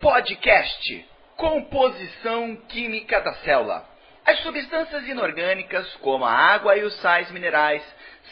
Podcast Composição Química da Célula. As substâncias inorgânicas, como a água e os sais minerais,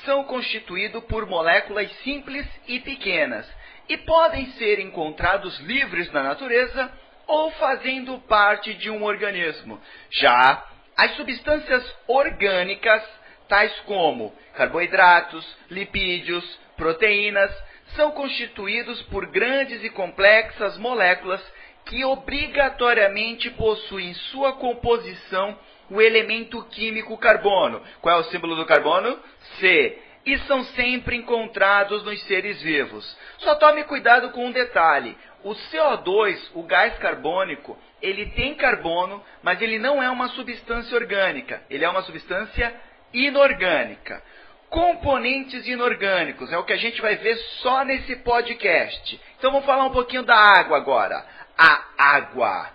são constituídos por moléculas simples e pequenas e podem ser encontrados livres na natureza ou fazendo parte de um organismo. Já as substâncias orgânicas, tais como carboidratos, lipídios, proteínas, são constituídos por grandes e complexas moléculas que obrigatoriamente possuem em sua composição o elemento químico carbono. Qual é o símbolo do carbono? C. E são sempre encontrados nos seres vivos. Só tome cuidado com um detalhe. O CO2, o gás carbônico, ele tem carbono, mas ele não é uma substância orgânica. Ele é uma substância inorgânica. Componentes inorgânicos é o que a gente vai ver só nesse podcast. Então vamos falar um pouquinho da água agora a água.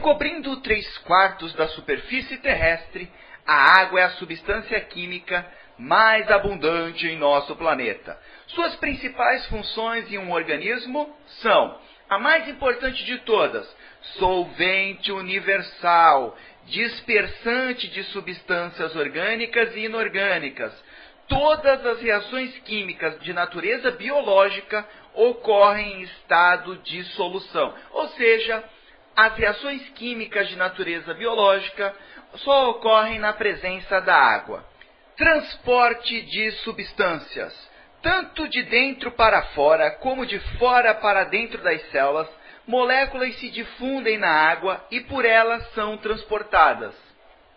Cobrindo três quartos da superfície terrestre, a água é a substância química mais abundante em nosso planeta. Suas principais funções em um organismo são a mais importante de todas, solvente universal, dispersante de substâncias orgânicas e inorgânicas. Todas as reações químicas de natureza biológica ocorrem em estado de solução. Ou seja, as reações químicas de natureza biológica só ocorrem na presença da água. Transporte de substâncias. Tanto de dentro para fora, como de fora para dentro das células, moléculas se difundem na água e por elas são transportadas.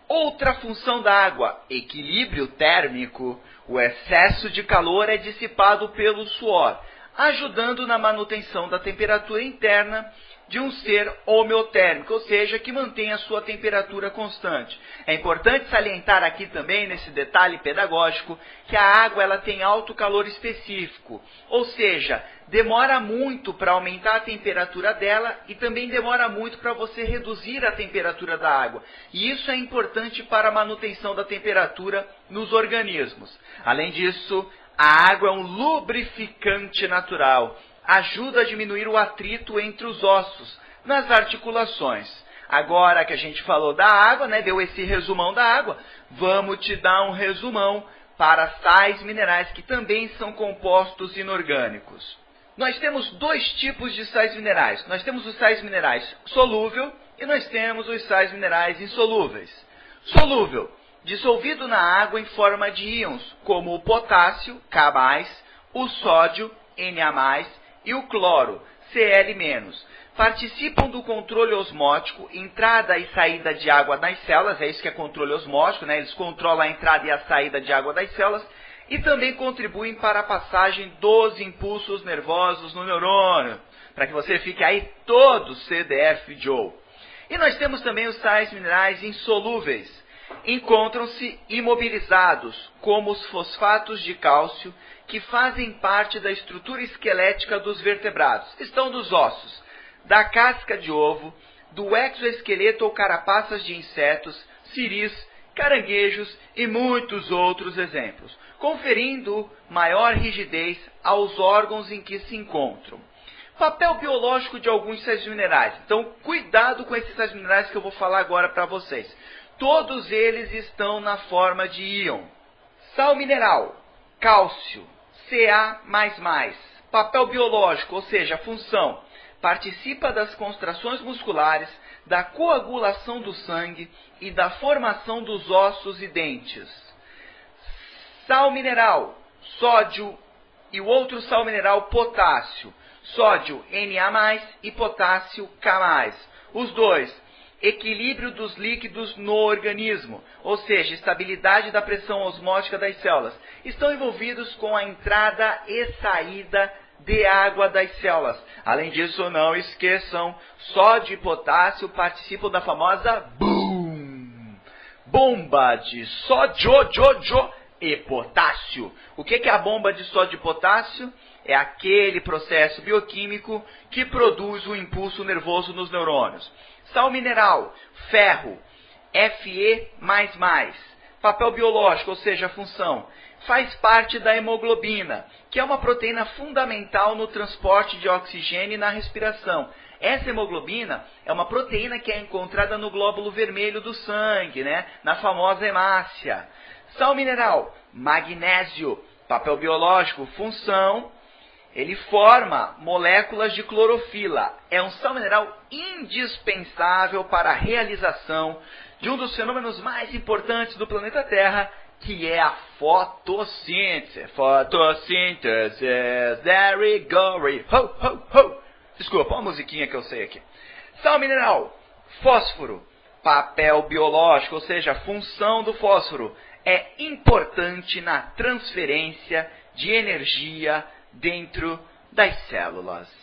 Outra função da água, equilíbrio térmico. O excesso de calor é dissipado pelo suor, ajudando na manutenção da temperatura interna de um ser homeotérmico, ou seja, que mantém a sua temperatura constante. É importante salientar aqui também, nesse detalhe pedagógico, que a água ela tem alto calor específico, ou seja, demora muito para aumentar a temperatura dela e também demora muito para você reduzir a temperatura da água. E isso é importante para a manutenção da temperatura nos organismos. Além disso, a água é um lubrificante natural, ajuda a diminuir o atrito entre os ossos, nas articulações. Agora que a gente falou da água, né, deu esse resumão da água, vamos te dar um resumão para sais minerais que também são compostos inorgânicos. Nós temos dois tipos de sais minerais. Nós temos os sais minerais solúvel e nós temos os sais minerais insolúveis. Solúvel dissolvido na água em forma de íons, como o potássio, K+, o sódio, Na+, e o cloro, Cl-. Participam do controle osmótico, entrada e saída de água nas células, é isso que é controle osmótico, né? eles controlam a entrada e a saída de água das células, e também contribuem para a passagem dos impulsos nervosos no neurônio, para que você fique aí todo CDF Joe. E nós temos também os sais minerais insolúveis, encontram-se imobilizados, como os fosfatos de cálcio, que fazem parte da estrutura esquelética dos vertebrados. Estão dos ossos, da casca de ovo, do exoesqueleto ou carapaças de insetos, ciris, caranguejos e muitos outros exemplos, conferindo maior rigidez aos órgãos em que se encontram. Papel biológico de alguns sais minerais. Então, cuidado com esses sais minerais que eu vou falar agora para vocês. Todos eles estão na forma de íon. Sal mineral, cálcio, Ca++. Papel biológico, ou seja, função. Participa das contrações musculares, da coagulação do sangue e da formação dos ossos e dentes. Sal mineral, sódio e o outro sal mineral, potássio. Sódio Na+, e potássio K+. Os dois equilíbrio dos líquidos no organismo, ou seja, estabilidade da pressão osmótica das células, estão envolvidos com a entrada e saída de água das células. Além disso, não esqueçam, sódio e potássio participam da famosa boom, bomba de sódio e potássio. O que é a bomba de sódio e potássio? É aquele processo bioquímico que produz o impulso nervoso nos neurônios. Sal mineral, ferro, Fe++, papel biológico, ou seja, a função, faz parte da hemoglobina, que é uma proteína fundamental no transporte de oxigênio e na respiração. Essa hemoglobina é uma proteína que é encontrada no glóbulo vermelho do sangue, né? na famosa hemácia. Sal mineral, magnésio, papel biológico, função, ele forma moléculas de clorofila. É um sal mineral indispensável para a realização de um dos fenômenos mais importantes do planeta Terra, que é a fotossíntese. Fotossíntese, there we go, ho, ho, ho. Desculpa, uma musiquinha que eu sei aqui. Sal mineral, fósforo, papel biológico, ou seja, a função do fósforo é importante na transferência de energia dentro das células.